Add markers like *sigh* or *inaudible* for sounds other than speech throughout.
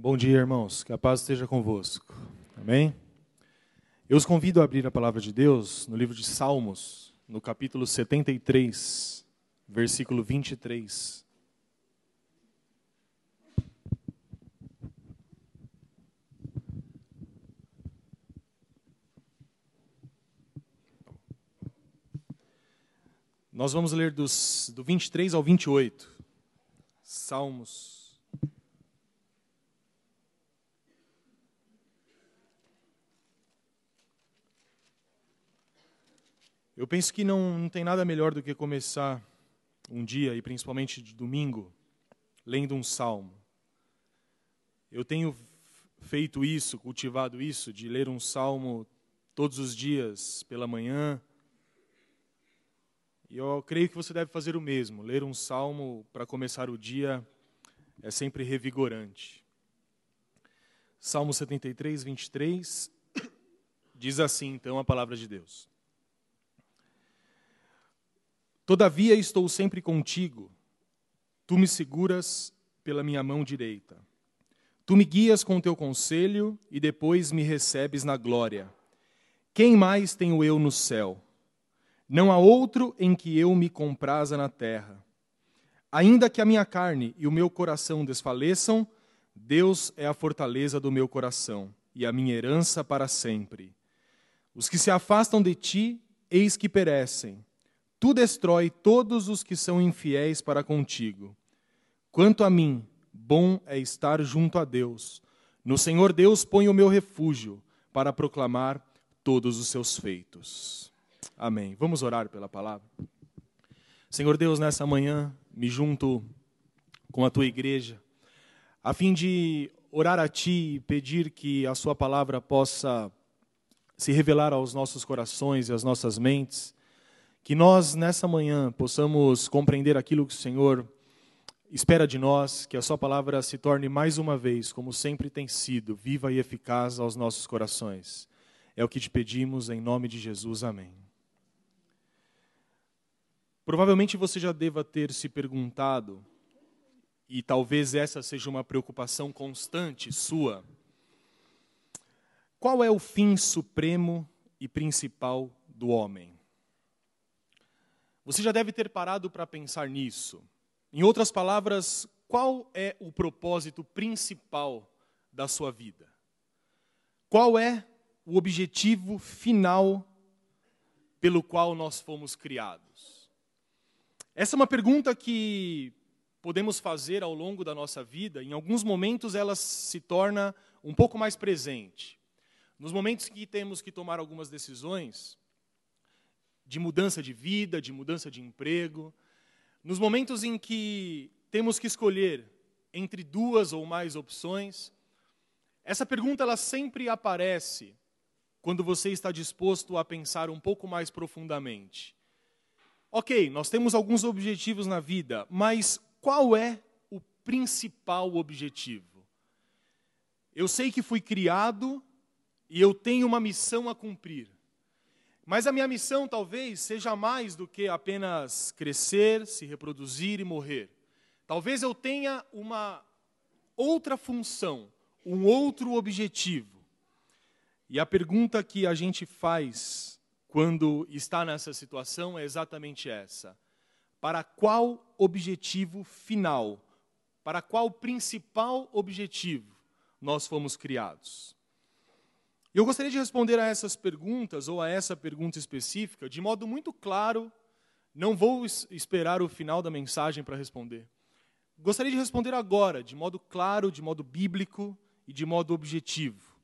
Bom dia, irmãos. Que a paz esteja convosco. Amém? Eu os convido a abrir a palavra de Deus no livro de Salmos, no capítulo 73, versículo 23. Nós vamos ler dos, do 23 ao 28. Salmos. Eu penso que não, não tem nada melhor do que começar um dia, e principalmente de domingo, lendo um salmo. Eu tenho feito isso, cultivado isso, de ler um salmo todos os dias pela manhã, e eu creio que você deve fazer o mesmo. Ler um salmo para começar o dia é sempre revigorante. Salmo 73, 23, diz assim então a palavra de Deus: Todavia estou sempre contigo, tu me seguras pela minha mão direita. Tu me guias com teu conselho e depois me recebes na glória. Quem mais tenho eu no céu? Não há outro em que eu me compraza na terra. Ainda que a minha carne e o meu coração desfaleçam, Deus é a fortaleza do meu coração e a minha herança para sempre. Os que se afastam de ti, eis que perecem. Tu destrói todos os que são infiéis para contigo. Quanto a mim, bom é estar junto a Deus. No Senhor Deus ponho o meu refúgio para proclamar todos os seus feitos. Amém. Vamos orar pela palavra. Senhor Deus, nessa manhã, me junto com a tua igreja, a fim de orar a ti e pedir que a sua palavra possa se revelar aos nossos corações e às nossas mentes, que nós nessa manhã possamos compreender aquilo que o Senhor espera de nós, que a sua palavra se torne mais uma vez, como sempre tem sido, viva e eficaz aos nossos corações. É o que te pedimos em nome de Jesus. Amém. Provavelmente você já deva ter se perguntado, e talvez essa seja uma preocupação constante sua, qual é o fim supremo e principal do homem? Você já deve ter parado para pensar nisso. Em outras palavras, qual é o propósito principal da sua vida? Qual é o objetivo final pelo qual nós fomos criados? Essa é uma pergunta que podemos fazer ao longo da nossa vida. Em alguns momentos ela se torna um pouco mais presente. Nos momentos que temos que tomar algumas decisões de mudança de vida, de mudança de emprego, nos momentos em que temos que escolher entre duas ou mais opções, essa pergunta ela sempre aparece quando você está disposto a pensar um pouco mais profundamente. Ok, nós temos alguns objetivos na vida, mas qual é o principal objetivo? Eu sei que fui criado e eu tenho uma missão a cumprir. Mas a minha missão talvez seja mais do que apenas crescer, se reproduzir e morrer. Talvez eu tenha uma outra função, um outro objetivo. E a pergunta que a gente faz quando está nessa situação é exatamente essa: para qual objetivo final, para qual principal objetivo nós fomos criados? Eu gostaria de responder a essas perguntas, ou a essa pergunta específica, de modo muito claro, não vou esperar o final da mensagem para responder. Gostaria de responder agora, de modo claro, de modo bíblico e de modo objetivo.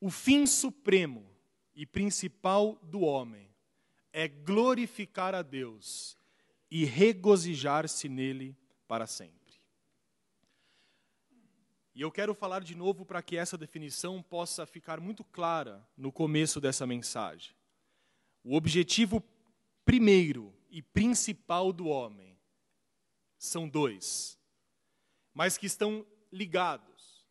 O fim supremo e principal do homem é glorificar a Deus e regozijar-se nele para sempre. E eu quero falar de novo para que essa definição possa ficar muito clara no começo dessa mensagem. O objetivo primeiro e principal do homem são dois, mas que estão ligados: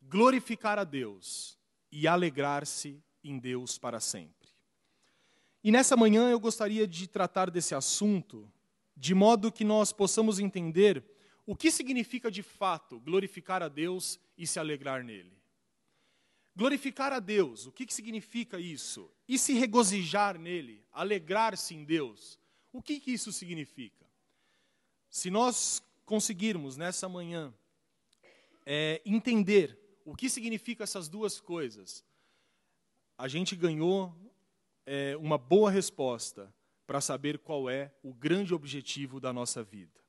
glorificar a Deus e alegrar-se em Deus para sempre. E nessa manhã eu gostaria de tratar desse assunto de modo que nós possamos entender o que significa de fato glorificar a Deus e se alegrar nele? Glorificar a Deus, o que, que significa isso? E se regozijar nele, alegrar-se em Deus, o que, que isso significa? Se nós conseguirmos nessa manhã é, entender o que significa essas duas coisas, a gente ganhou é, uma boa resposta para saber qual é o grande objetivo da nossa vida.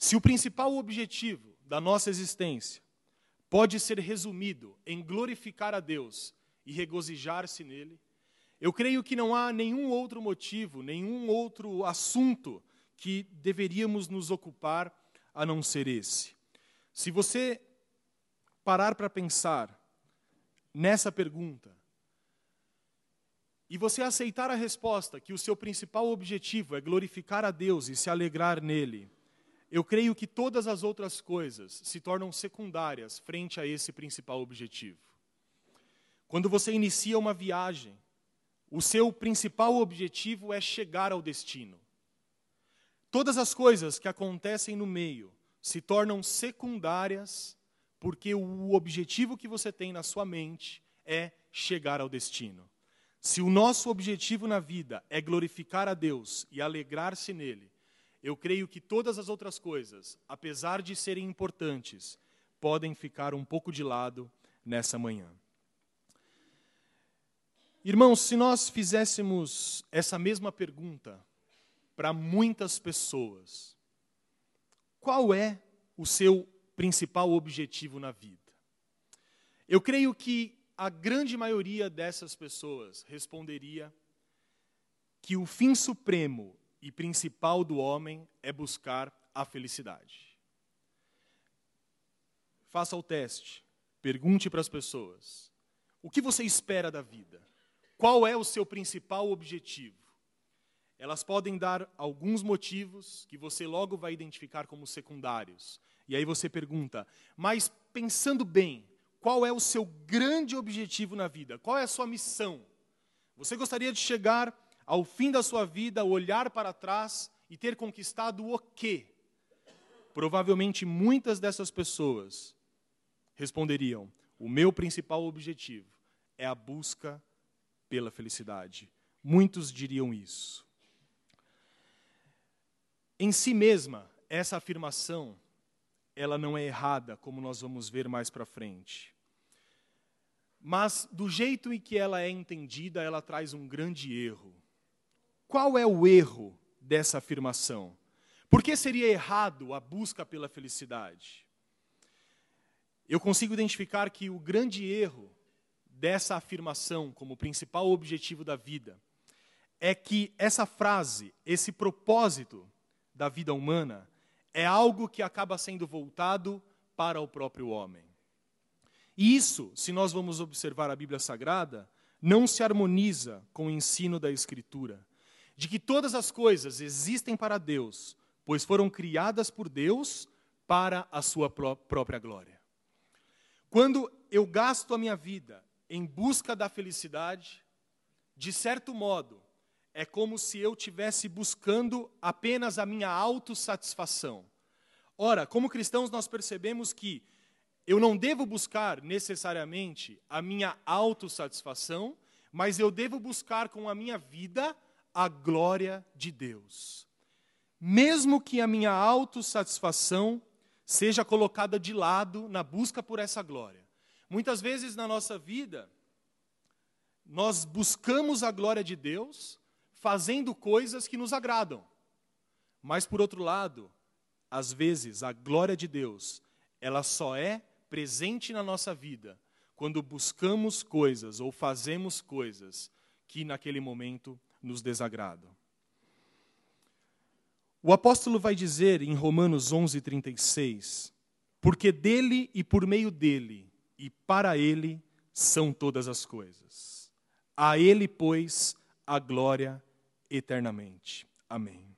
Se o principal objetivo da nossa existência pode ser resumido em glorificar a Deus e regozijar-se nele, eu creio que não há nenhum outro motivo, nenhum outro assunto que deveríamos nos ocupar a não ser esse. Se você parar para pensar nessa pergunta, e você aceitar a resposta que o seu principal objetivo é glorificar a Deus e se alegrar nele, eu creio que todas as outras coisas se tornam secundárias frente a esse principal objetivo. Quando você inicia uma viagem, o seu principal objetivo é chegar ao destino. Todas as coisas que acontecem no meio se tornam secundárias porque o objetivo que você tem na sua mente é chegar ao destino. Se o nosso objetivo na vida é glorificar a Deus e alegrar-se nele, eu creio que todas as outras coisas, apesar de serem importantes, podem ficar um pouco de lado nessa manhã. Irmãos, se nós fizéssemos essa mesma pergunta para muitas pessoas, qual é o seu principal objetivo na vida? Eu creio que a grande maioria dessas pessoas responderia que o fim supremo e principal do homem é buscar a felicidade. Faça o teste, pergunte para as pessoas: o que você espera da vida? Qual é o seu principal objetivo? Elas podem dar alguns motivos que você logo vai identificar como secundários. E aí você pergunta: mas pensando bem, qual é o seu grande objetivo na vida? Qual é a sua missão? Você gostaria de chegar ao fim da sua vida, olhar para trás e ter conquistado o quê? Provavelmente muitas dessas pessoas responderiam: o meu principal objetivo é a busca pela felicidade. Muitos diriam isso. Em si mesma, essa afirmação ela não é errada, como nós vamos ver mais para frente. Mas, do jeito em que ela é entendida, ela traz um grande erro. Qual é o erro dessa afirmação? Por que seria errado a busca pela felicidade? Eu consigo identificar que o grande erro dessa afirmação como principal objetivo da vida é que essa frase, esse propósito da vida humana, é algo que acaba sendo voltado para o próprio homem. E isso, se nós vamos observar a Bíblia Sagrada, não se harmoniza com o ensino da Escritura, de que todas as coisas existem para Deus, pois foram criadas por Deus para a sua pró própria glória. Quando eu gasto a minha vida em busca da felicidade, de certo modo, é como se eu tivesse buscando apenas a minha autossatisfação. Ora, como cristãos, nós percebemos que eu não devo buscar necessariamente a minha autossatisfação, mas eu devo buscar com a minha vida a glória de Deus. Mesmo que a minha autossatisfação seja colocada de lado na busca por essa glória. Muitas vezes na nossa vida, nós buscamos a glória de Deus, fazendo coisas que nos agradam. Mas, por outro lado, às vezes a glória de Deus, ela só é presente na nossa vida quando buscamos coisas ou fazemos coisas que naquele momento nos desagradam. O apóstolo vai dizer em Romanos 11:36, porque dele e por meio dele e para ele são todas as coisas. A ele, pois, a glória eternamente. Amém.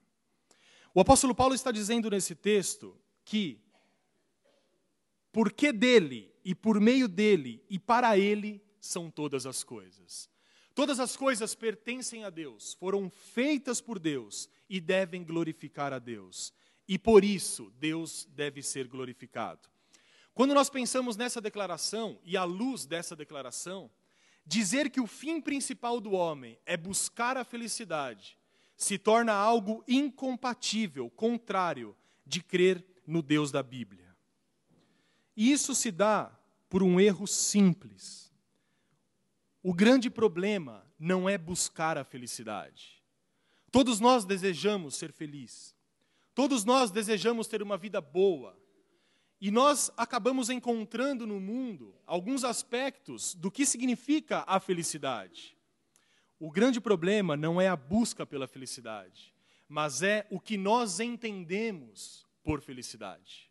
O apóstolo Paulo está dizendo nesse texto que, porque dele e por meio dele e para ele são todas as coisas. Todas as coisas pertencem a Deus, foram feitas por Deus e devem glorificar a Deus. e por isso Deus deve ser glorificado. Quando nós pensamos nessa declaração e à luz dessa declaração, dizer que o fim principal do homem é buscar a felicidade se torna algo incompatível, contrário de crer no Deus da Bíblia. E isso se dá por um erro simples. O grande problema não é buscar a felicidade. Todos nós desejamos ser felizes. Todos nós desejamos ter uma vida boa. E nós acabamos encontrando no mundo alguns aspectos do que significa a felicidade. O grande problema não é a busca pela felicidade, mas é o que nós entendemos por felicidade.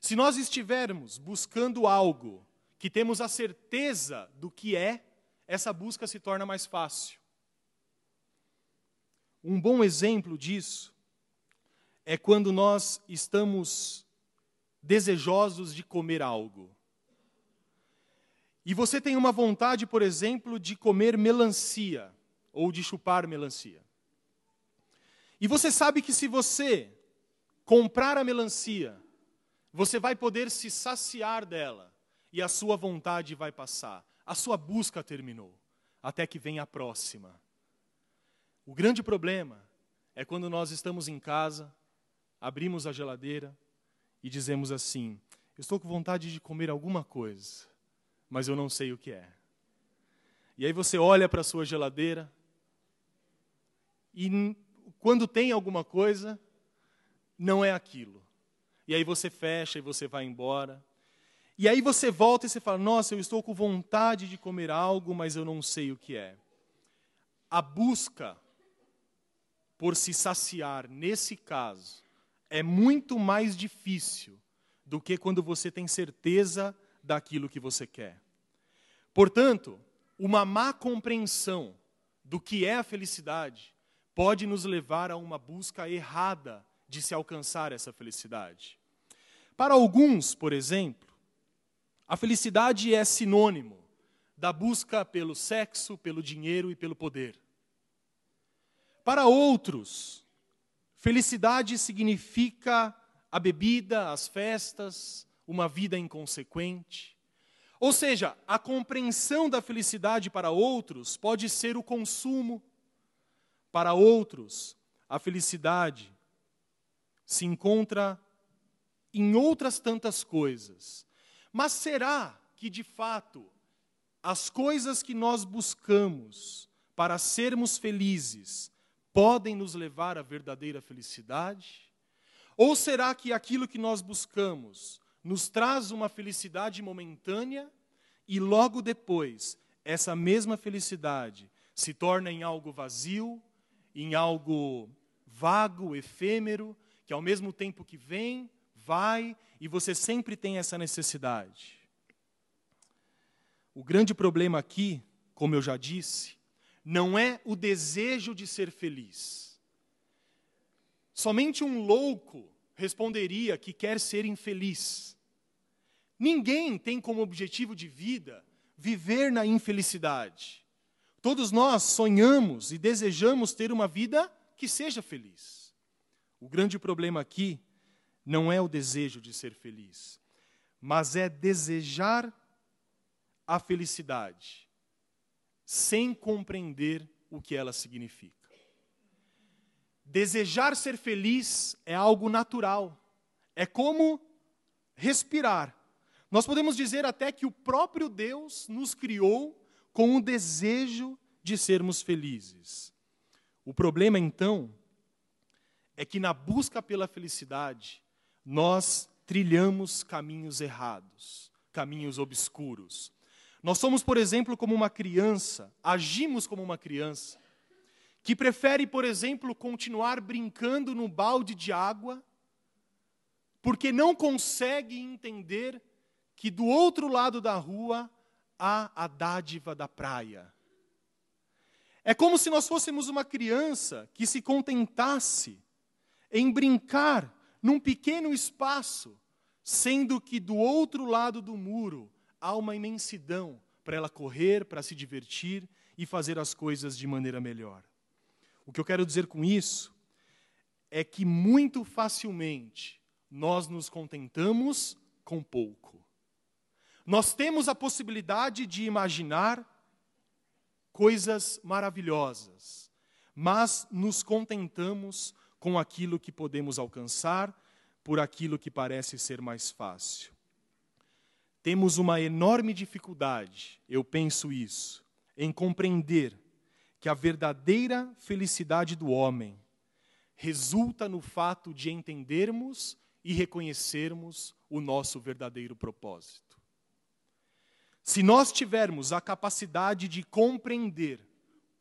Se nós estivermos buscando algo que temos a certeza do que é, essa busca se torna mais fácil. Um bom exemplo disso é quando nós estamos desejosos de comer algo. E você tem uma vontade, por exemplo, de comer melancia ou de chupar melancia. E você sabe que se você comprar a melancia, você vai poder se saciar dela e a sua vontade vai passar. A sua busca terminou, até que venha a próxima. O grande problema é quando nós estamos em casa, abrimos a geladeira e dizemos assim: estou com vontade de comer alguma coisa, mas eu não sei o que é. E aí você olha para a sua geladeira e quando tem alguma coisa, não é aquilo. E aí você fecha e você vai embora. E aí você volta e você fala: Nossa, eu estou com vontade de comer algo, mas eu não sei o que é. A busca por se saciar, nesse caso, é muito mais difícil do que quando você tem certeza daquilo que você quer. Portanto, uma má compreensão do que é a felicidade pode nos levar a uma busca errada de se alcançar essa felicidade. Para alguns, por exemplo, a felicidade é sinônimo da busca pelo sexo, pelo dinheiro e pelo poder. Para outros, felicidade significa a bebida, as festas, uma vida inconsequente. Ou seja, a compreensão da felicidade para outros pode ser o consumo. Para outros, a felicidade se encontra em outras tantas coisas. Mas será que, de fato, as coisas que nós buscamos para sermos felizes podem nos levar à verdadeira felicidade? Ou será que aquilo que nós buscamos nos traz uma felicidade momentânea e logo depois essa mesma felicidade se torna em algo vazio, em algo vago, efêmero, que ao mesmo tempo que vem, vai e você sempre tem essa necessidade. O grande problema aqui, como eu já disse, não é o desejo de ser feliz. Somente um louco responderia que quer ser infeliz. Ninguém tem como objetivo de vida viver na infelicidade. Todos nós sonhamos e desejamos ter uma vida que seja feliz. O grande problema aqui não é o desejo de ser feliz, mas é desejar a felicidade sem compreender o que ela significa. Desejar ser feliz é algo natural, é como respirar. Nós podemos dizer até que o próprio Deus nos criou com o desejo de sermos felizes. O problema, então, é que na busca pela felicidade, nós trilhamos caminhos errados, caminhos obscuros. Nós somos, por exemplo, como uma criança, agimos como uma criança, que prefere, por exemplo, continuar brincando no balde de água, porque não consegue entender que do outro lado da rua há a dádiva da praia. É como se nós fôssemos uma criança que se contentasse em brincar num pequeno espaço, sendo que do outro lado do muro há uma imensidão para ela correr, para se divertir e fazer as coisas de maneira melhor. O que eu quero dizer com isso é que muito facilmente nós nos contentamos com pouco. Nós temos a possibilidade de imaginar coisas maravilhosas, mas nos contentamos com aquilo que podemos alcançar, por aquilo que parece ser mais fácil. Temos uma enorme dificuldade, eu penso isso, em compreender que a verdadeira felicidade do homem resulta no fato de entendermos e reconhecermos o nosso verdadeiro propósito. Se nós tivermos a capacidade de compreender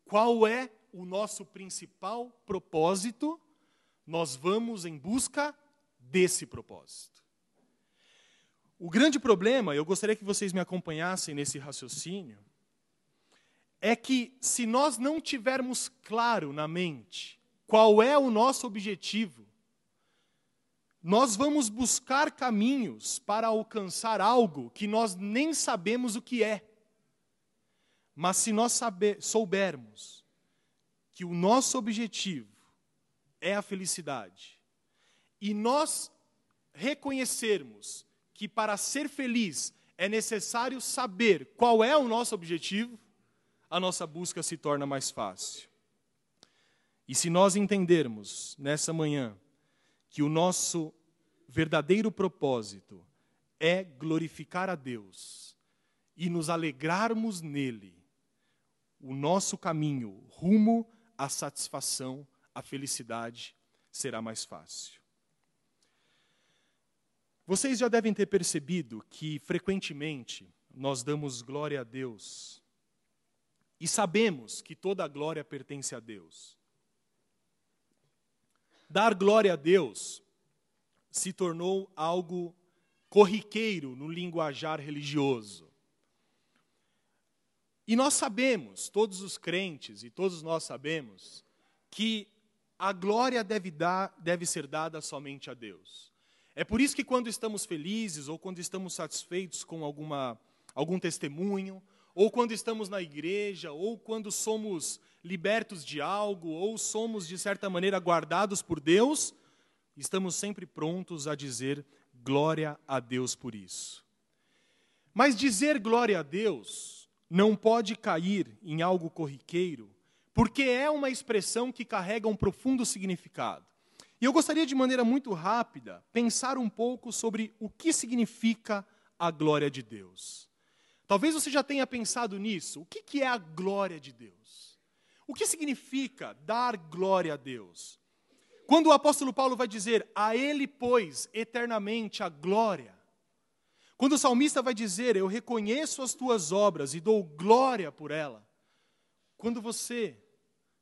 qual é o nosso principal propósito, nós vamos em busca desse propósito. O grande problema, eu gostaria que vocês me acompanhassem nesse raciocínio, é que se nós não tivermos claro na mente qual é o nosso objetivo, nós vamos buscar caminhos para alcançar algo que nós nem sabemos o que é. Mas se nós soubermos que o nosso objetivo é a felicidade, e nós reconhecermos que para ser feliz é necessário saber qual é o nosso objetivo, a nossa busca se torna mais fácil. E se nós entendermos nessa manhã que o nosso verdadeiro propósito é glorificar a Deus e nos alegrarmos nele, o nosso caminho rumo à satisfação, à felicidade, será mais fácil. Vocês já devem ter percebido que frequentemente nós damos glória a Deus e sabemos que toda a glória pertence a Deus. Dar glória a Deus se tornou algo corriqueiro no linguajar religioso. E nós sabemos, todos os crentes e todos nós sabemos, que a glória deve, dar, deve ser dada somente a Deus. É por isso que quando estamos felizes ou quando estamos satisfeitos com alguma, algum testemunho, ou quando estamos na igreja, ou quando somos libertos de algo, ou somos, de certa maneira, guardados por Deus, estamos sempre prontos a dizer glória a Deus por isso. Mas dizer glória a Deus não pode cair em algo corriqueiro, porque é uma expressão que carrega um profundo significado. E eu gostaria, de maneira muito rápida, pensar um pouco sobre o que significa a glória de Deus. Talvez você já tenha pensado nisso. O que é a glória de Deus? O que significa dar glória a Deus? Quando o apóstolo Paulo vai dizer, a Ele, pois, eternamente a glória. Quando o salmista vai dizer, eu reconheço as tuas obras e dou glória por ela. Quando você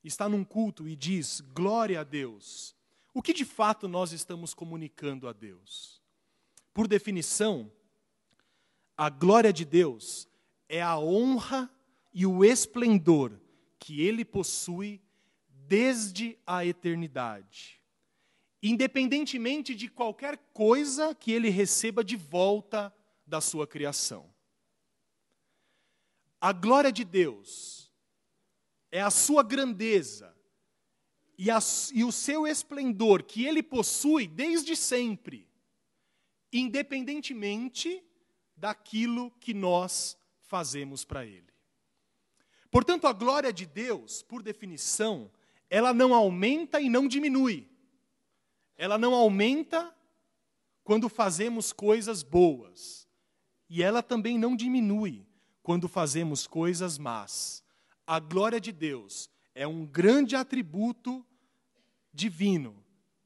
está num culto e diz glória a Deus, o que de fato nós estamos comunicando a Deus? Por definição, a glória de Deus é a honra e o esplendor que ele possui desde a eternidade, independentemente de qualquer coisa que ele receba de volta da sua criação. A glória de Deus é a sua grandeza e, a, e o seu esplendor que ele possui desde sempre, independentemente daquilo que nós fazemos para ele. Portanto, a glória de Deus, por definição, ela não aumenta e não diminui. Ela não aumenta quando fazemos coisas boas. E ela também não diminui quando fazemos coisas más. A glória de Deus é um grande atributo divino,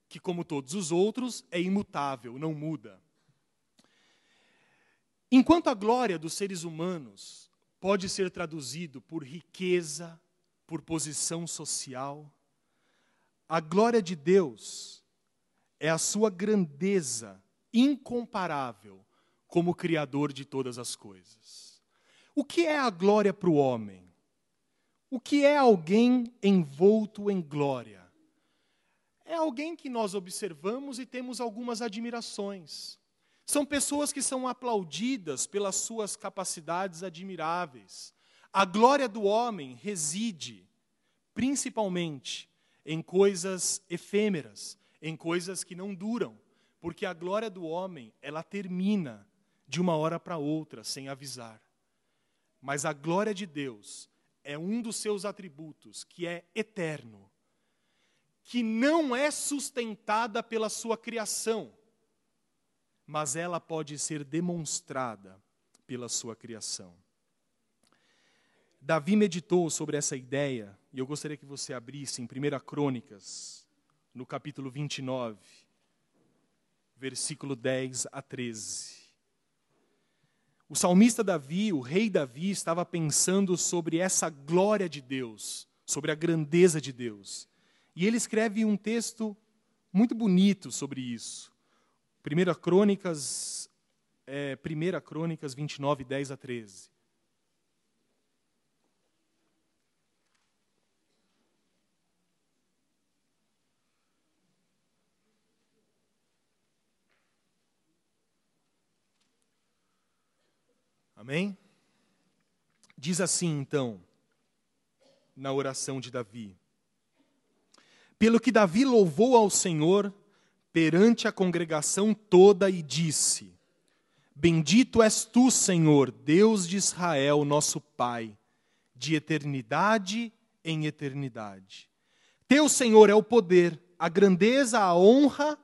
que, como todos os outros, é imutável, não muda. Enquanto a glória dos seres humanos pode ser traduzido por riqueza, por posição social. A glória de Deus é a sua grandeza incomparável como Criador de todas as coisas. O que é a glória para o homem? O que é alguém envolto em glória? É alguém que nós observamos e temos algumas admirações. São pessoas que são aplaudidas pelas suas capacidades admiráveis. A glória do homem reside, principalmente, em coisas efêmeras, em coisas que não duram, porque a glória do homem, ela termina de uma hora para outra, sem avisar. Mas a glória de Deus é um dos seus atributos que é eterno, que não é sustentada pela sua criação, mas ela pode ser demonstrada pela sua criação. Davi meditou sobre essa ideia, e eu gostaria que você abrisse em 1 Crônicas, no capítulo 29, versículo 10 a 13. O salmista Davi, o rei Davi, estava pensando sobre essa glória de Deus, sobre a grandeza de Deus. E ele escreve um texto muito bonito sobre isso. 1 Crônicas, é, 1 Crônicas 29, 10 a 13. Amém? Diz assim então, na oração de Davi: Pelo que Davi louvou ao Senhor perante a congregação toda e disse: Bendito és tu, Senhor, Deus de Israel, nosso Pai, de eternidade em eternidade. Teu, Senhor, é o poder, a grandeza, a honra,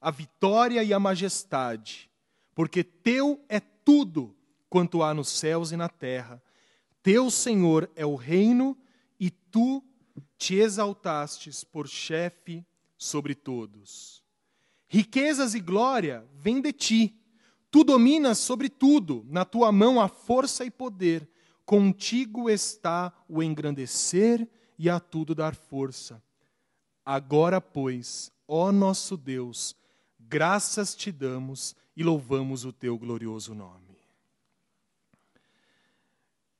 a vitória e a majestade, porque teu é tudo quanto há nos céus e na terra. Teu, Senhor, é o reino e tu te exaltastes por chefe sobre todos. Riquezas e glória vêm de ti. Tu dominas sobre tudo, na tua mão há força e poder. Contigo está o engrandecer e a tudo dar força. Agora, pois, ó nosso Deus, graças te damos e louvamos o teu glorioso nome.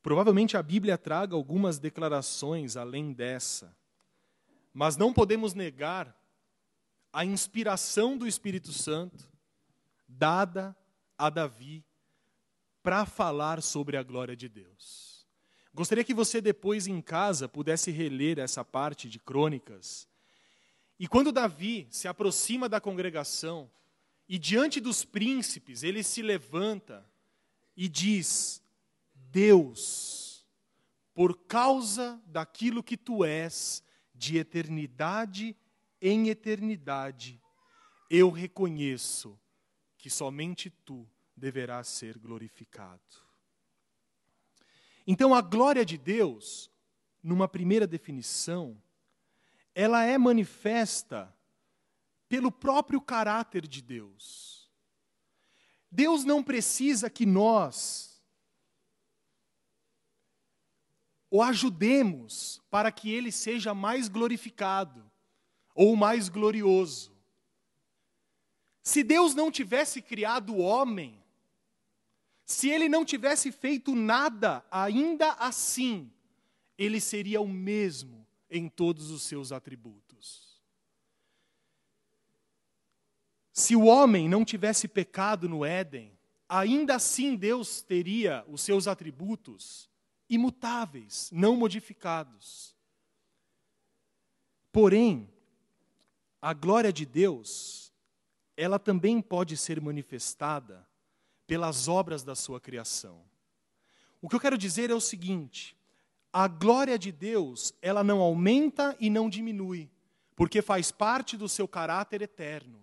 Provavelmente a Bíblia traga algumas declarações além dessa, mas não podemos negar a inspiração do Espírito Santo dada a Davi para falar sobre a glória de Deus. Gostaria que você depois em casa pudesse reler essa parte de Crônicas. E quando Davi se aproxima da congregação e diante dos príncipes, ele se levanta e diz: Deus, por causa daquilo que tu és, de eternidade em eternidade, eu reconheço que somente tu deverás ser glorificado. Então, a glória de Deus, numa primeira definição, ela é manifesta pelo próprio caráter de Deus. Deus não precisa que nós o ajudemos para que ele seja mais glorificado ou mais glorioso. Se Deus não tivesse criado o homem, se ele não tivesse feito nada, ainda assim, ele seria o mesmo em todos os seus atributos. Se o homem não tivesse pecado no Éden, ainda assim Deus teria os seus atributos imutáveis, não modificados. Porém, a glória de Deus, ela também pode ser manifestada pelas obras da sua criação. O que eu quero dizer é o seguinte: a glória de Deus, ela não aumenta e não diminui, porque faz parte do seu caráter eterno.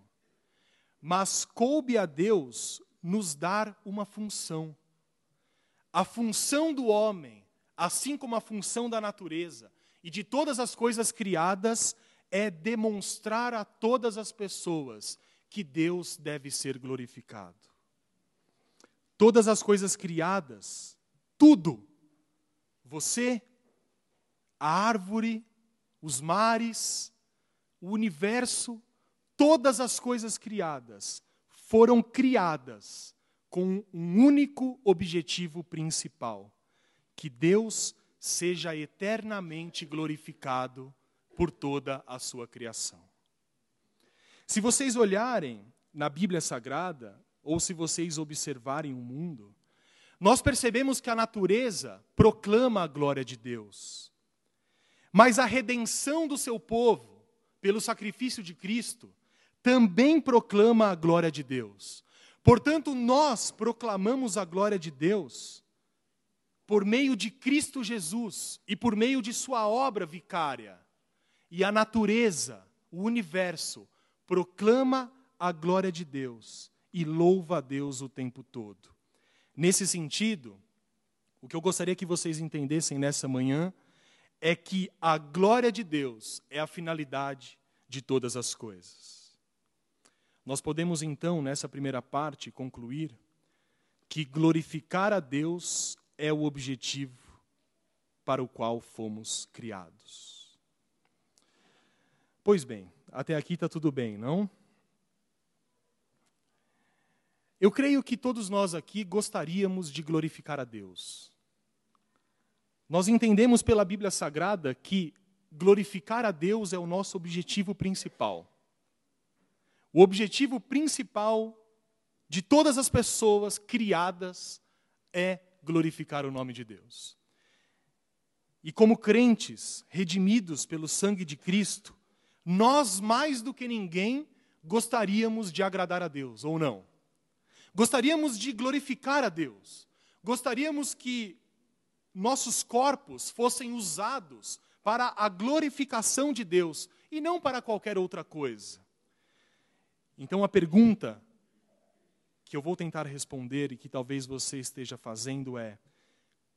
Mas coube a Deus nos dar uma função. A função do homem, assim como a função da natureza e de todas as coisas criadas, é demonstrar a todas as pessoas que Deus deve ser glorificado. Todas as coisas criadas, tudo, você, a árvore, os mares, o universo, todas as coisas criadas foram criadas com um único objetivo principal: que Deus seja eternamente glorificado por toda a sua criação. Se vocês olharem na Bíblia Sagrada, ou se vocês observarem o mundo, nós percebemos que a natureza proclama a glória de Deus. Mas a redenção do seu povo, pelo sacrifício de Cristo, também proclama a glória de Deus. Portanto, nós proclamamos a glória de Deus por meio de Cristo Jesus e por meio de Sua obra vicária. E a natureza, o universo, proclama a glória de Deus e louva a Deus o tempo todo. Nesse sentido, o que eu gostaria que vocês entendessem nessa manhã é que a glória de Deus é a finalidade de todas as coisas. Nós podemos então, nessa primeira parte, concluir que glorificar a Deus é o objetivo para o qual fomos criados. Pois bem, até aqui está tudo bem, não? Eu creio que todos nós aqui gostaríamos de glorificar a Deus. Nós entendemos pela Bíblia Sagrada que glorificar a Deus é o nosso objetivo principal. O objetivo principal de todas as pessoas criadas é glorificar o nome de Deus. E como crentes, redimidos pelo sangue de Cristo, nós mais do que ninguém gostaríamos de agradar a Deus, ou não? Gostaríamos de glorificar a Deus. Gostaríamos que nossos corpos fossem usados para a glorificação de Deus e não para qualquer outra coisa. Então a pergunta que eu vou tentar responder e que talvez você esteja fazendo é: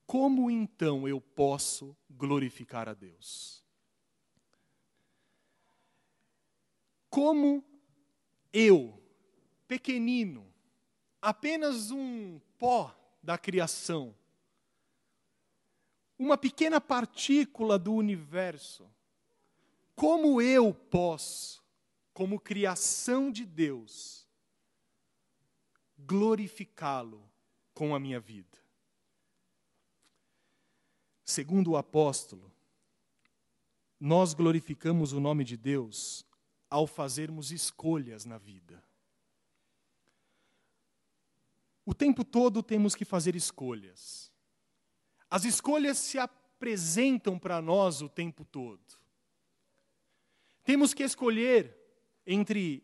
como então eu posso glorificar a Deus? Como eu, pequenino, apenas um pó da criação, uma pequena partícula do universo, como eu posso, como criação de Deus, glorificá-lo com a minha vida. Segundo o apóstolo, nós glorificamos o nome de Deus ao fazermos escolhas na vida. O tempo todo temos que fazer escolhas. As escolhas se apresentam para nós o tempo todo. Temos que escolher entre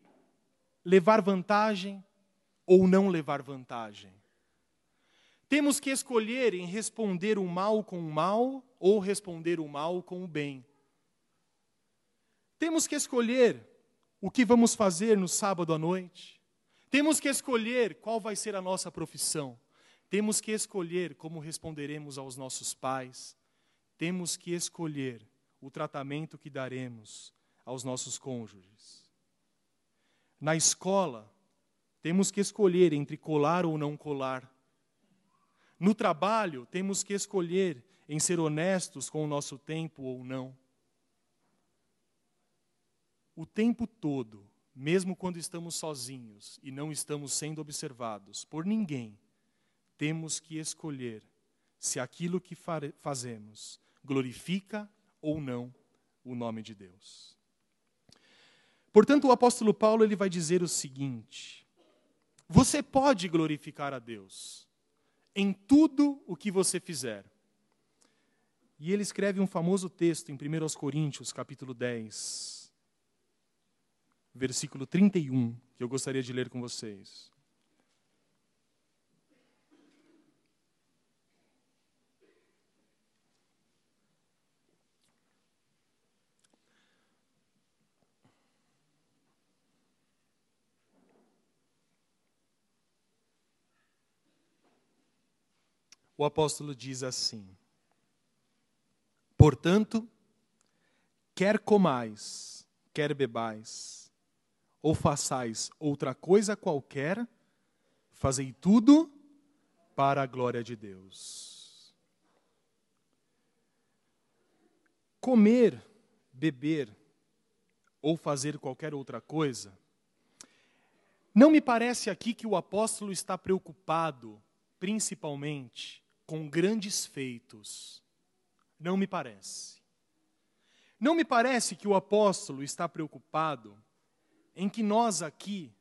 levar vantagem ou não levar vantagem. Temos que escolher em responder o mal com o mal ou responder o mal com o bem. Temos que escolher o que vamos fazer no sábado à noite. Temos que escolher qual vai ser a nossa profissão. Temos que escolher como responderemos aos nossos pais. Temos que escolher o tratamento que daremos aos nossos cônjuges. Na escola, temos que escolher entre colar ou não colar. No trabalho, temos que escolher em ser honestos com o nosso tempo ou não. O tempo todo, mesmo quando estamos sozinhos e não estamos sendo observados por ninguém, temos que escolher se aquilo que fazemos glorifica ou não o nome de Deus. Portanto, o apóstolo Paulo ele vai dizer o seguinte: você pode glorificar a Deus em tudo o que você fizer. E ele escreve um famoso texto em 1 Coríntios, capítulo 10, versículo 31, que eu gostaria de ler com vocês. O apóstolo diz assim: Portanto, quer comais, quer bebais, ou façais outra coisa qualquer, fazei tudo para a glória de Deus. Comer, beber ou fazer qualquer outra coisa, não me parece aqui que o apóstolo está preocupado, principalmente, com grandes feitos. Não me parece. Não me parece que o apóstolo está preocupado em que nós aqui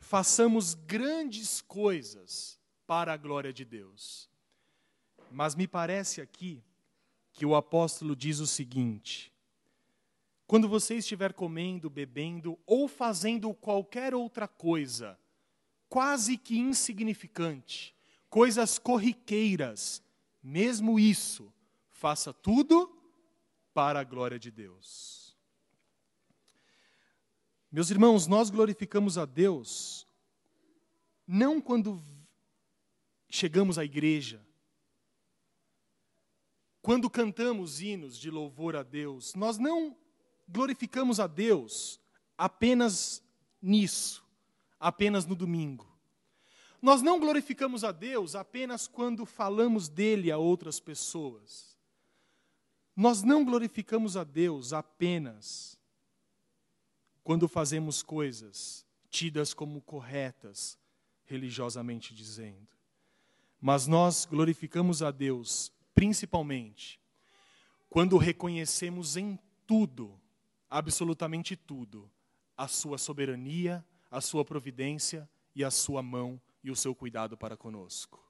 façamos grandes coisas para a glória de Deus. Mas me parece aqui que o apóstolo diz o seguinte: quando você estiver comendo, bebendo ou fazendo qualquer outra coisa, quase que insignificante, coisas corriqueiras, mesmo isso, faça tudo para a glória de Deus. Meus irmãos, nós glorificamos a Deus não quando chegamos à igreja, quando cantamos hinos de louvor a Deus, nós não glorificamos a Deus apenas nisso, apenas no domingo. Nós não glorificamos a Deus apenas quando falamos dele a outras pessoas. Nós não glorificamos a Deus apenas quando fazemos coisas tidas como corretas, religiosamente dizendo. Mas nós glorificamos a Deus principalmente quando reconhecemos em tudo, absolutamente tudo, a sua soberania, a sua providência e a sua mão e o seu cuidado para conosco.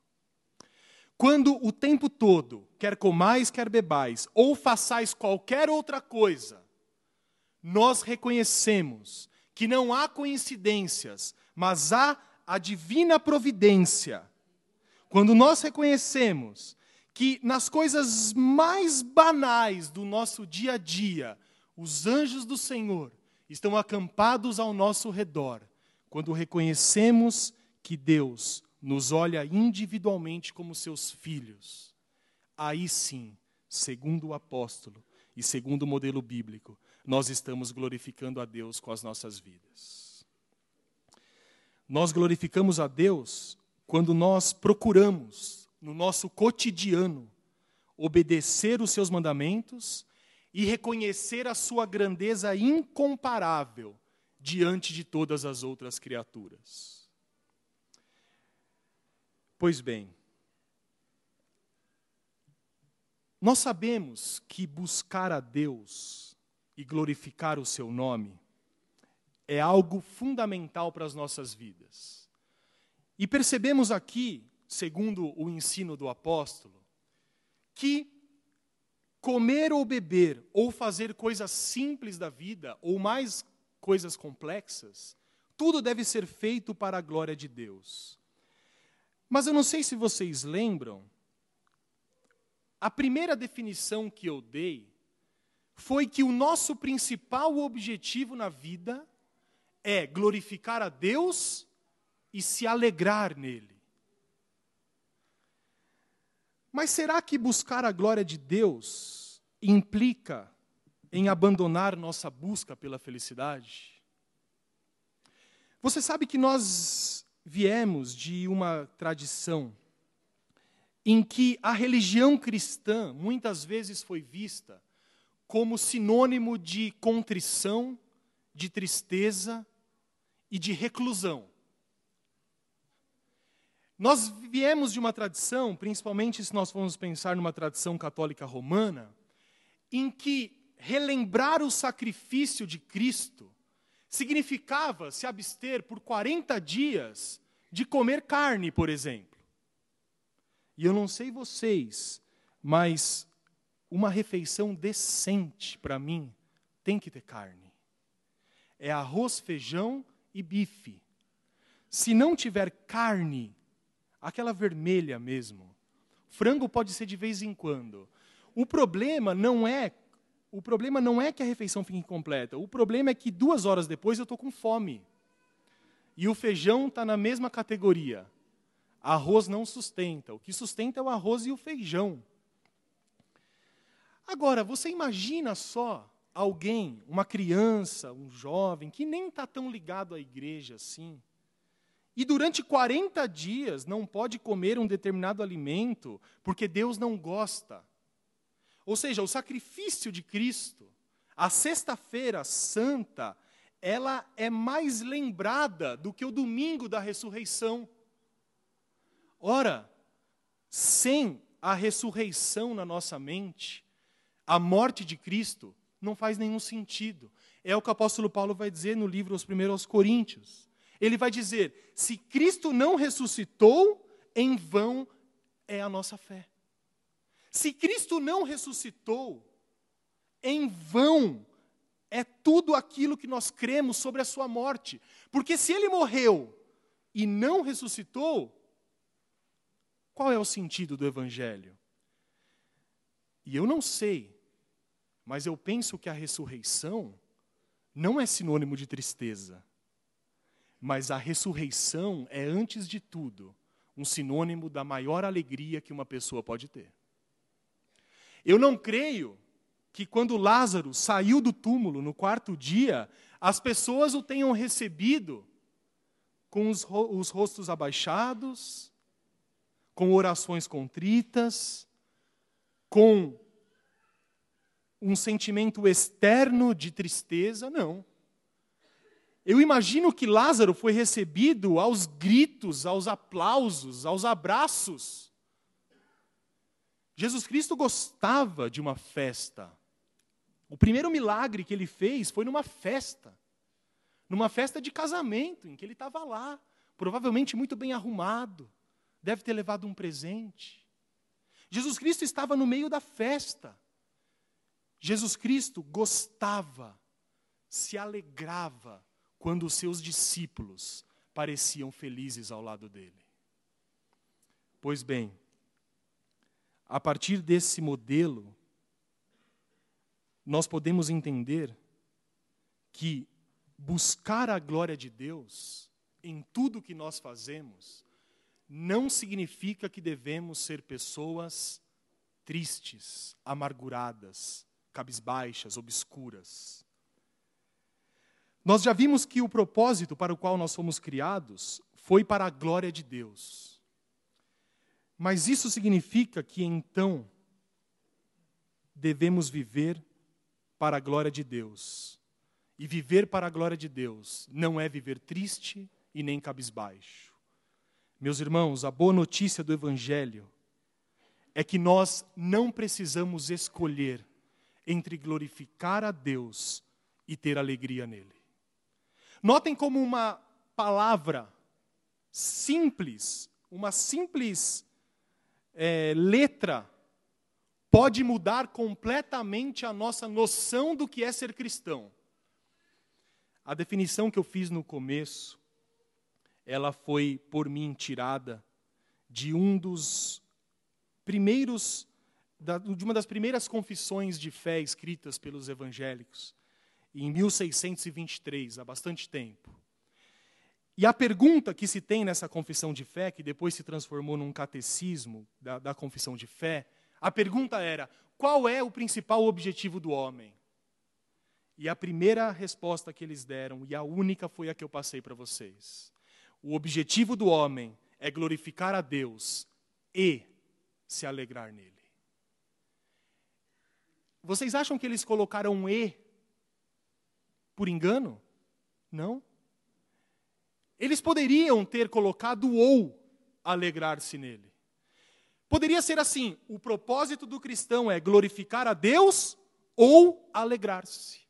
Quando o tempo todo, quer comais, quer bebais, ou façais qualquer outra coisa, nós reconhecemos que não há coincidências, mas há a divina providência. Quando nós reconhecemos que nas coisas mais banais do nosso dia a dia, os anjos do Senhor estão acampados ao nosso redor, quando reconhecemos que Deus nos olha individualmente como seus filhos, aí sim, segundo o apóstolo e segundo o modelo bíblico, nós estamos glorificando a Deus com as nossas vidas. Nós glorificamos a Deus quando nós procuramos, no nosso cotidiano, obedecer os seus mandamentos e reconhecer a sua grandeza incomparável diante de todas as outras criaturas. Pois bem, nós sabemos que buscar a Deus e glorificar o seu nome é algo fundamental para as nossas vidas. E percebemos aqui, segundo o ensino do apóstolo, que comer ou beber, ou fazer coisas simples da vida, ou mais coisas complexas, tudo deve ser feito para a glória de Deus. Mas eu não sei se vocês lembram, a primeira definição que eu dei foi que o nosso principal objetivo na vida é glorificar a Deus e se alegrar nele. Mas será que buscar a glória de Deus implica em abandonar nossa busca pela felicidade? Você sabe que nós viemos de uma tradição em que a religião cristã muitas vezes foi vista como sinônimo de contrição, de tristeza e de reclusão. Nós viemos de uma tradição, principalmente se nós formos pensar numa tradição católica romana, em que relembrar o sacrifício de Cristo significava se abster por 40 dias de comer carne, por exemplo. E eu não sei vocês, mas uma refeição decente para mim tem que ter carne. É arroz, feijão e bife. Se não tiver carne, aquela vermelha mesmo, frango pode ser de vez em quando. O problema não é o problema não é que a refeição fique incompleta. O problema é que duas horas depois eu estou com fome. E o feijão está na mesma categoria. Arroz não sustenta. O que sustenta é o arroz e o feijão. Agora, você imagina só alguém, uma criança, um jovem, que nem está tão ligado à igreja assim, e durante 40 dias não pode comer um determinado alimento porque Deus não gosta. Ou seja, o sacrifício de Cristo, a sexta-feira santa, ela é mais lembrada do que o domingo da ressurreição. Ora, sem a ressurreição na nossa mente, a morte de Cristo não faz nenhum sentido. É o que o apóstolo Paulo vai dizer no livro Os Primeiros Coríntios. Ele vai dizer: se Cristo não ressuscitou, em vão é a nossa fé. Se Cristo não ressuscitou, em vão é tudo aquilo que nós cremos sobre a sua morte. Porque se ele morreu e não ressuscitou, qual é o sentido do evangelho? E eu não sei, mas eu penso que a ressurreição não é sinônimo de tristeza. Mas a ressurreição é, antes de tudo, um sinônimo da maior alegria que uma pessoa pode ter. Eu não creio que quando Lázaro saiu do túmulo no quarto dia, as pessoas o tenham recebido com os, os rostos abaixados, com orações contritas, com um sentimento externo de tristeza, não. Eu imagino que Lázaro foi recebido aos gritos, aos aplausos, aos abraços. Jesus Cristo gostava de uma festa. O primeiro milagre que ele fez foi numa festa. Numa festa de casamento, em que ele estava lá, provavelmente muito bem arrumado, deve ter levado um presente. Jesus Cristo estava no meio da festa. Jesus Cristo gostava, se alegrava quando os seus discípulos pareciam felizes ao lado dele. Pois bem, a partir desse modelo, nós podemos entender que buscar a glória de Deus em tudo que nós fazemos não significa que devemos ser pessoas tristes, amarguradas, cabisbaixas, obscuras. Nós já vimos que o propósito para o qual nós fomos criados foi para a glória de Deus. Mas isso significa que então devemos viver para a glória de Deus. E viver para a glória de Deus não é viver triste e nem cabisbaixo. Meus irmãos, a boa notícia do Evangelho é que nós não precisamos escolher entre glorificar a Deus e ter alegria nele. Notem como uma palavra simples, uma simples é, letra, pode mudar completamente a nossa noção do que é ser cristão. A definição que eu fiz no começo, ela foi por mim tirada de um dos primeiros de uma das primeiras confissões de fé escritas pelos evangélicos, em 1623, há bastante tempo. E a pergunta que se tem nessa confissão de fé, que depois se transformou num catecismo da, da confissão de fé, a pergunta era: qual é o principal objetivo do homem? E a primeira resposta que eles deram, e a única foi a que eu passei para vocês. O objetivo do homem é glorificar a Deus e se alegrar nele. Vocês acham que eles colocaram um E por engano? Não. Eles poderiam ter colocado ou alegrar-se nele. Poderia ser assim: o propósito do cristão é glorificar a Deus ou alegrar-se.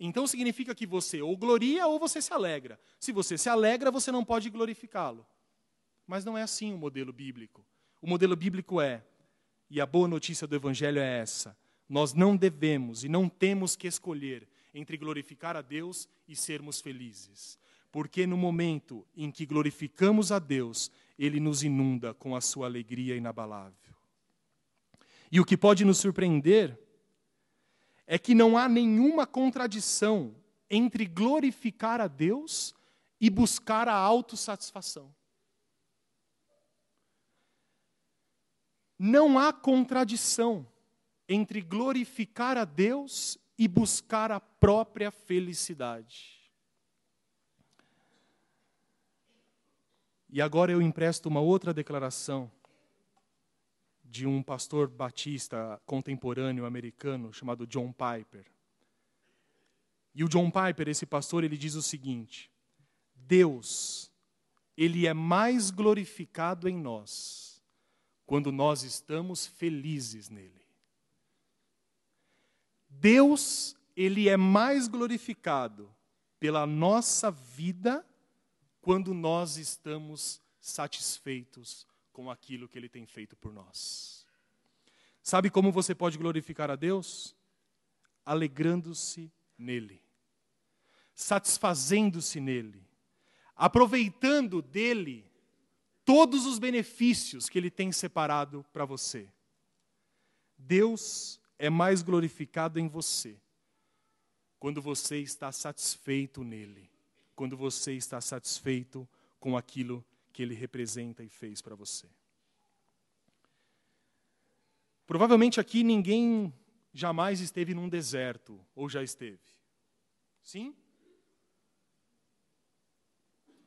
Então significa que você ou gloria ou você se alegra. Se você se alegra, você não pode glorificá-lo. Mas não é assim o modelo bíblico. O modelo bíblico é e a boa notícia do Evangelho é essa: nós não devemos e não temos que escolher entre glorificar a Deus e sermos felizes. Porque no momento em que glorificamos a Deus, Ele nos inunda com a sua alegria inabalável. E o que pode nos surpreender é que não há nenhuma contradição entre glorificar a Deus e buscar a autossatisfação. Não há contradição entre glorificar a Deus e buscar a própria felicidade. E agora eu empresto uma outra declaração de um pastor batista contemporâneo americano chamado John Piper. E o John Piper, esse pastor, ele diz o seguinte: Deus, ele é mais glorificado em nós quando nós estamos felizes nele. Deus, ele é mais glorificado pela nossa vida quando nós estamos satisfeitos com aquilo que ele tem feito por nós. Sabe como você pode glorificar a Deus? alegrando-se nele, satisfazendo-se nele, aproveitando dele todos os benefícios que ele tem separado para você. Deus é mais glorificado em você quando você está satisfeito nele, quando você está satisfeito com aquilo que ele representa e fez para você. Provavelmente aqui ninguém jamais esteve num deserto, ou já esteve? Sim?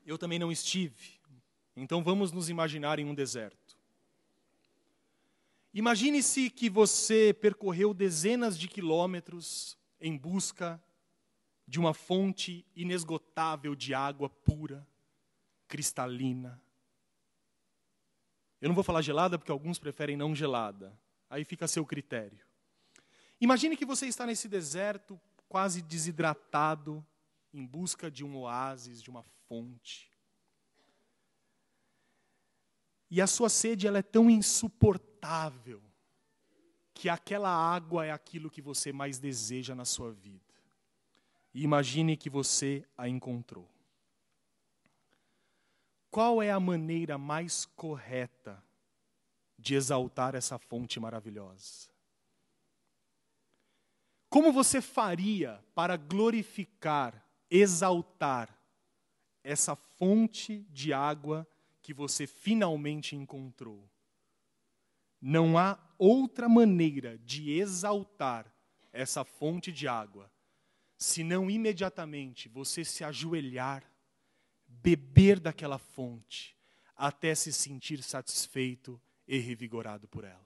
Eu também não estive. Então vamos nos imaginar em um deserto. Imagine-se que você percorreu dezenas de quilômetros em busca de uma fonte inesgotável de água pura, cristalina. Eu não vou falar gelada porque alguns preferem não gelada. Aí fica a seu critério. Imagine que você está nesse deserto, quase desidratado, em busca de um oásis, de uma fonte. E a sua sede ela é tão insuportável que aquela água é aquilo que você mais deseja na sua vida. E imagine que você a encontrou. Qual é a maneira mais correta de exaltar essa fonte maravilhosa? Como você faria para glorificar, exaltar essa fonte de água que você finalmente encontrou? Não há outra maneira de exaltar essa fonte de água, senão imediatamente você se ajoelhar, beber daquela fonte, até se sentir satisfeito e revigorado por ela.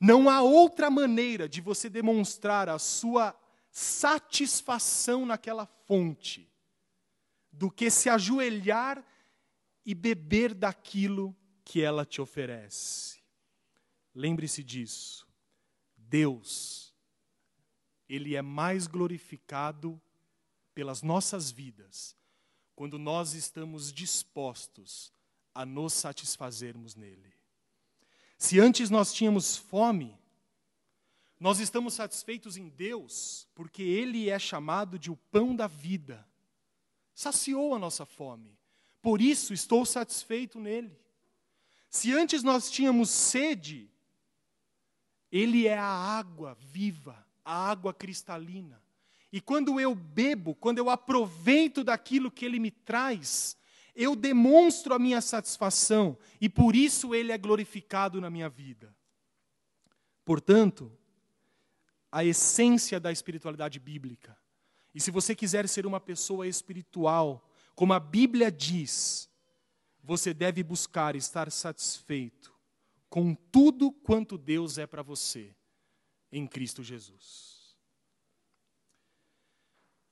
Não há outra maneira de você demonstrar a sua satisfação naquela fonte do que se ajoelhar e beber daquilo que ela te oferece. Lembre-se disso. Deus, Ele é mais glorificado pelas nossas vidas quando nós estamos dispostos a nos satisfazermos nele. Se antes nós tínhamos fome, nós estamos satisfeitos em Deus, porque Ele é chamado de o pão da vida. Saciou a nossa fome, por isso estou satisfeito nele. Se antes nós tínhamos sede, ele é a água viva, a água cristalina. E quando eu bebo, quando eu aproveito daquilo que ele me traz, eu demonstro a minha satisfação e por isso ele é glorificado na minha vida. Portanto, a essência da espiritualidade bíblica. E se você quiser ser uma pessoa espiritual, como a Bíblia diz, você deve buscar estar satisfeito com tudo quanto Deus é para você em Cristo Jesus.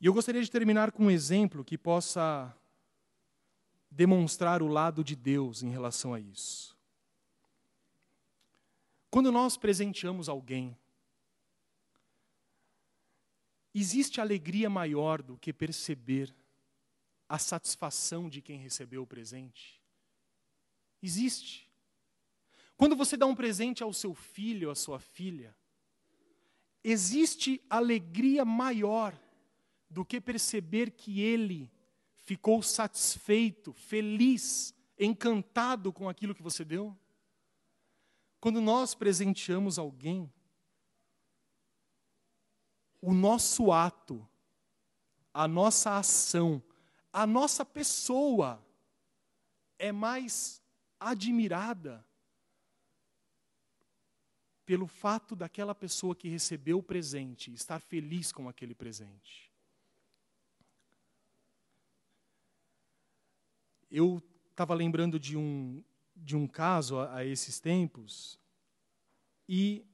E eu gostaria de terminar com um exemplo que possa demonstrar o lado de Deus em relação a isso. Quando nós presenteamos alguém, existe alegria maior do que perceber a satisfação de quem recebeu o presente? Existe. Quando você dá um presente ao seu filho, à sua filha, existe alegria maior do que perceber que ele ficou satisfeito, feliz, encantado com aquilo que você deu? Quando nós presenteamos alguém, o nosso ato, a nossa ação, a nossa pessoa é mais admirada pelo fato daquela pessoa que recebeu o presente estar feliz com aquele presente. Eu estava lembrando de um, de um caso a, a esses tempos, e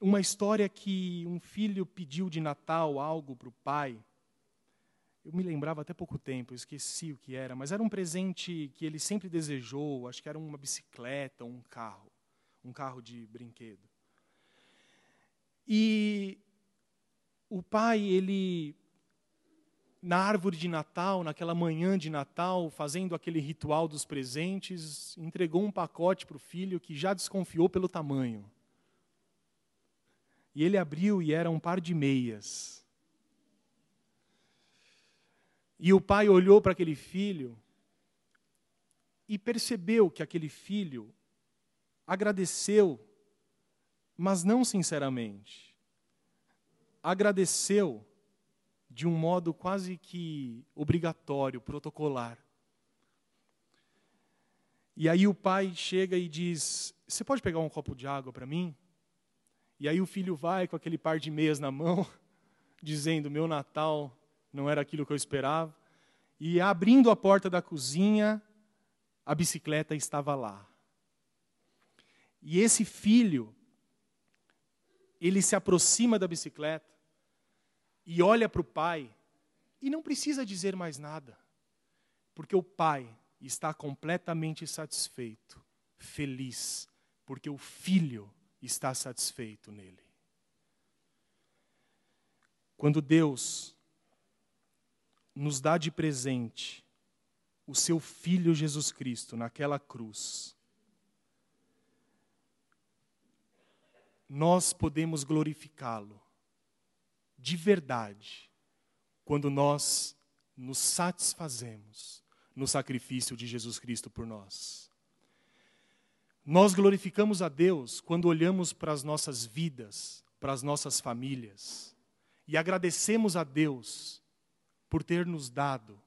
uma história que um filho pediu de Natal algo para o pai. Eu me lembrava até pouco tempo, eu esqueci o que era, mas era um presente que ele sempre desejou, acho que era uma bicicleta, um carro um carro de brinquedo. E o pai, ele, na árvore de Natal, naquela manhã de Natal, fazendo aquele ritual dos presentes, entregou um pacote para o filho que já desconfiou pelo tamanho. E ele abriu e era um par de meias. E o pai olhou para aquele filho e percebeu que aquele filho agradeceu, mas não sinceramente. Agradeceu de um modo quase que obrigatório, protocolar. E aí o pai chega e diz: Você pode pegar um copo de água para mim? E aí o filho vai com aquele par de meias na mão, *laughs* dizendo: Meu Natal não era aquilo que eu esperava. E abrindo a porta da cozinha, a bicicleta estava lá. E esse filho, ele se aproxima da bicicleta e olha para o pai e não precisa dizer mais nada, porque o pai está completamente satisfeito, feliz, porque o filho está satisfeito nele. Quando Deus nos dá de presente o seu filho Jesus Cristo naquela cruz, nós podemos glorificá-lo de verdade quando nós nos satisfazemos no sacrifício de Jesus Cristo por nós. Nós glorificamos a Deus quando olhamos para as nossas vidas, para as nossas famílias, e agradecemos a Deus por ter nos dado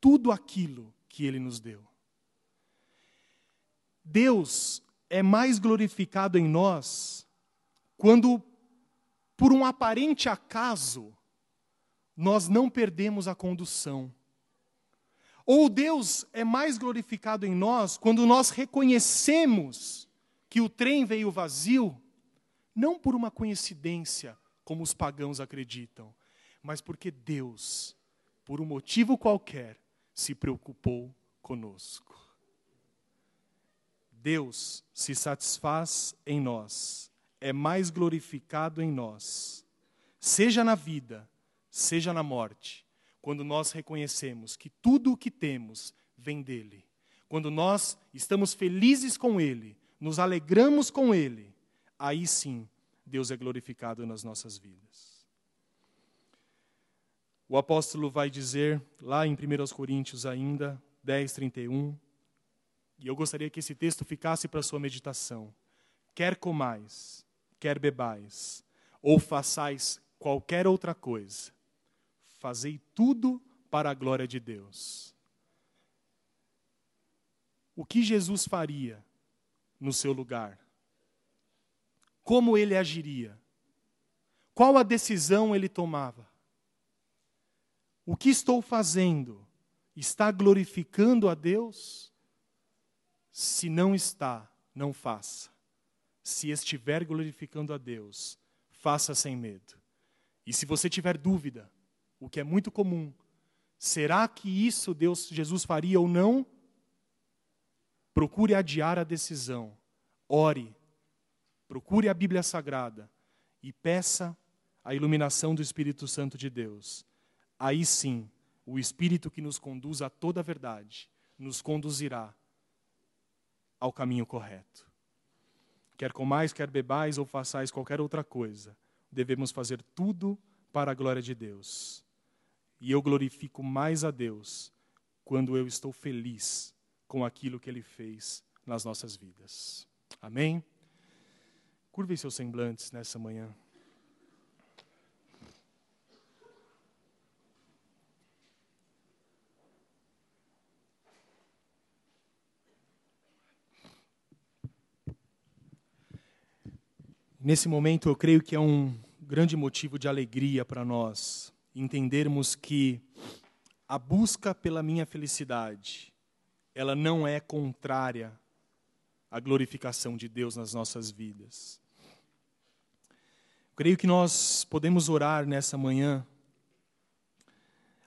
tudo aquilo que Ele nos deu. Deus é mais glorificado em nós quando, por um aparente acaso, nós não perdemos a condução ou Deus é mais glorificado em nós quando nós reconhecemos que o trem veio vazio, não por uma coincidência, como os pagãos acreditam, mas porque Deus, por um motivo qualquer, se preocupou conosco. Deus se satisfaz em nós, é mais glorificado em nós, seja na vida, seja na morte, quando nós reconhecemos que tudo o que temos vem dele. Quando nós estamos felizes com ele, nos alegramos com ele, aí sim Deus é glorificado nas nossas vidas. O apóstolo vai dizer lá em 1 Coríntios ainda, 10, 31, e eu gostaria que esse texto ficasse para sua meditação. Quer comais, quer bebais, ou façais qualquer outra coisa, Fazei tudo para a glória de Deus. O que Jesus faria no seu lugar? Como ele agiria? Qual a decisão ele tomava? O que estou fazendo? Está glorificando a Deus? Se não está, não faça. Se estiver glorificando a Deus, faça sem medo. E se você tiver dúvida, o que é muito comum. Será que isso Deus, Jesus faria ou não? Procure adiar a decisão. Ore. Procure a Bíblia Sagrada e peça a iluminação do Espírito Santo de Deus. Aí sim, o Espírito que nos conduz a toda a verdade nos conduzirá ao caminho correto. Quer comais, quer bebais ou façais qualquer outra coisa, devemos fazer tudo para a glória de Deus. E eu glorifico mais a Deus quando eu estou feliz com aquilo que Ele fez nas nossas vidas. Amém? Curve seus semblantes nessa manhã. Nesse momento, eu creio que é um grande motivo de alegria para nós entendermos que a busca pela minha felicidade, ela não é contrária à glorificação de Deus nas nossas vidas. Creio que nós podemos orar nessa manhã,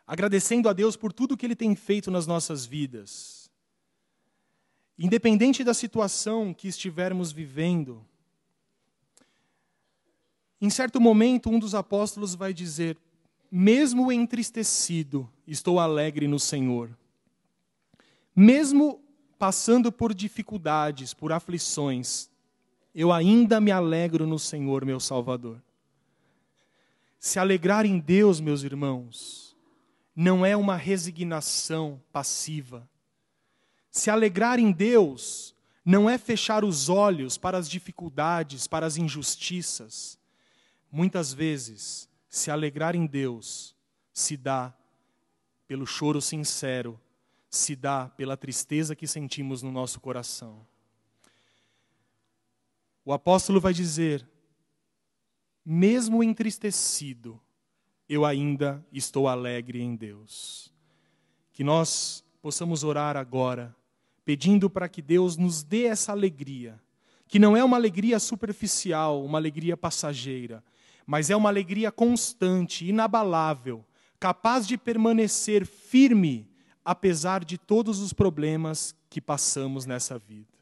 agradecendo a Deus por tudo que Ele tem feito nas nossas vidas. Independente da situação que estivermos vivendo, em certo momento, um dos apóstolos vai dizer: mesmo entristecido, estou alegre no Senhor. Mesmo passando por dificuldades, por aflições, eu ainda me alegro no Senhor, meu Salvador. Se alegrar em Deus, meus irmãos, não é uma resignação passiva. Se alegrar em Deus não é fechar os olhos para as dificuldades, para as injustiças. Muitas vezes, se alegrar em Deus se dá pelo choro sincero, se dá pela tristeza que sentimos no nosso coração. O apóstolo vai dizer: mesmo entristecido, eu ainda estou alegre em Deus. Que nós possamos orar agora, pedindo para que Deus nos dê essa alegria, que não é uma alegria superficial, uma alegria passageira, mas é uma alegria constante, inabalável, capaz de permanecer firme apesar de todos os problemas que passamos nessa vida.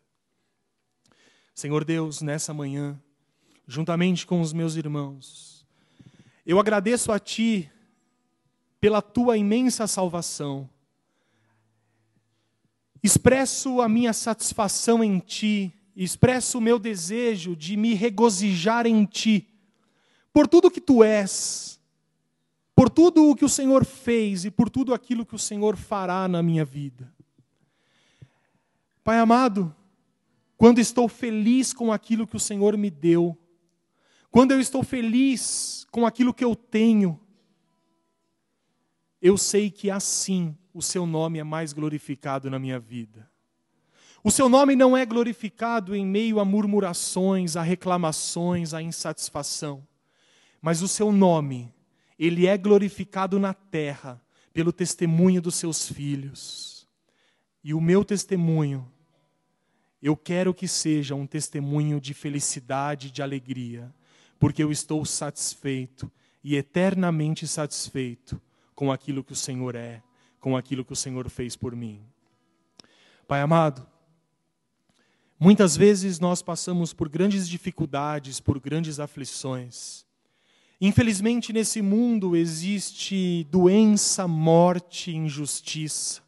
Senhor Deus, nessa manhã, juntamente com os meus irmãos, eu agradeço a Ti pela Tua imensa salvação. Expresso a minha satisfação em Ti, expresso o meu desejo de me regozijar em Ti, por tudo que Tu és, por tudo o que o Senhor fez e por tudo aquilo que o Senhor fará na minha vida. Pai amado, quando estou feliz com aquilo que o Senhor me deu, quando eu estou feliz com aquilo que eu tenho, eu sei que assim o seu nome é mais glorificado na minha vida. O seu nome não é glorificado em meio a murmurações, a reclamações, a insatisfação, mas o seu nome, ele é glorificado na terra pelo testemunho dos seus filhos. E o meu testemunho eu quero que seja um testemunho de felicidade, de alegria, porque eu estou satisfeito e eternamente satisfeito com aquilo que o Senhor é, com aquilo que o Senhor fez por mim. Pai amado, muitas vezes nós passamos por grandes dificuldades, por grandes aflições. Infelizmente, nesse mundo existe doença, morte, injustiça.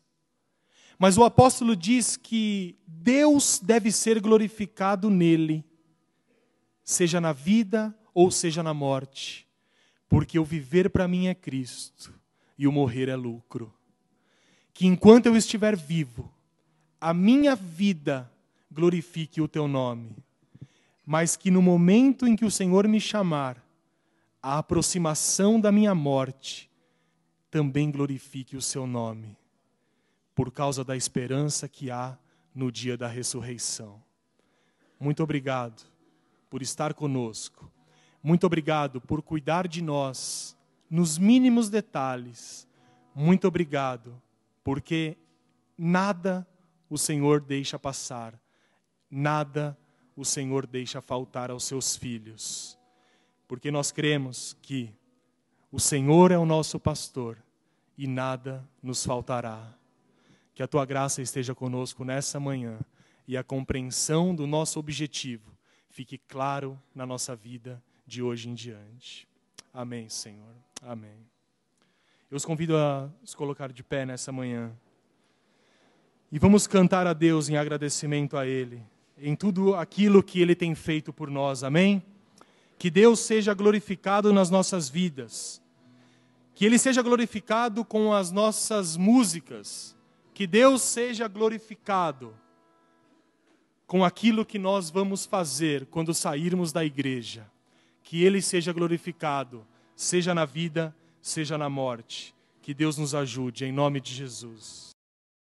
Mas o apóstolo diz que Deus deve ser glorificado nele, seja na vida ou seja na morte, porque o viver para mim é Cristo e o morrer é lucro. Que enquanto eu estiver vivo, a minha vida glorifique o teu nome, mas que no momento em que o Senhor me chamar, a aproximação da minha morte também glorifique o seu nome por causa da esperança que há no dia da ressurreição. Muito obrigado por estar conosco. Muito obrigado por cuidar de nós nos mínimos detalhes. Muito obrigado, porque nada o Senhor deixa passar, nada o Senhor deixa faltar aos seus filhos. Porque nós cremos que o Senhor é o nosso pastor e nada nos faltará. Que a tua graça esteja conosco nessa manhã e a compreensão do nosso objetivo fique claro na nossa vida de hoje em diante. Amém, Senhor. Amém. Eu os convido a se colocar de pé nessa manhã. E vamos cantar a Deus em agradecimento a Ele, em tudo aquilo que Ele tem feito por nós. Amém? Que Deus seja glorificado nas nossas vidas. Que Ele seja glorificado com as nossas músicas que Deus seja glorificado com aquilo que nós vamos fazer quando sairmos da igreja. Que Ele seja glorificado, seja na vida, seja na morte. Que Deus nos ajude, em nome de Jesus.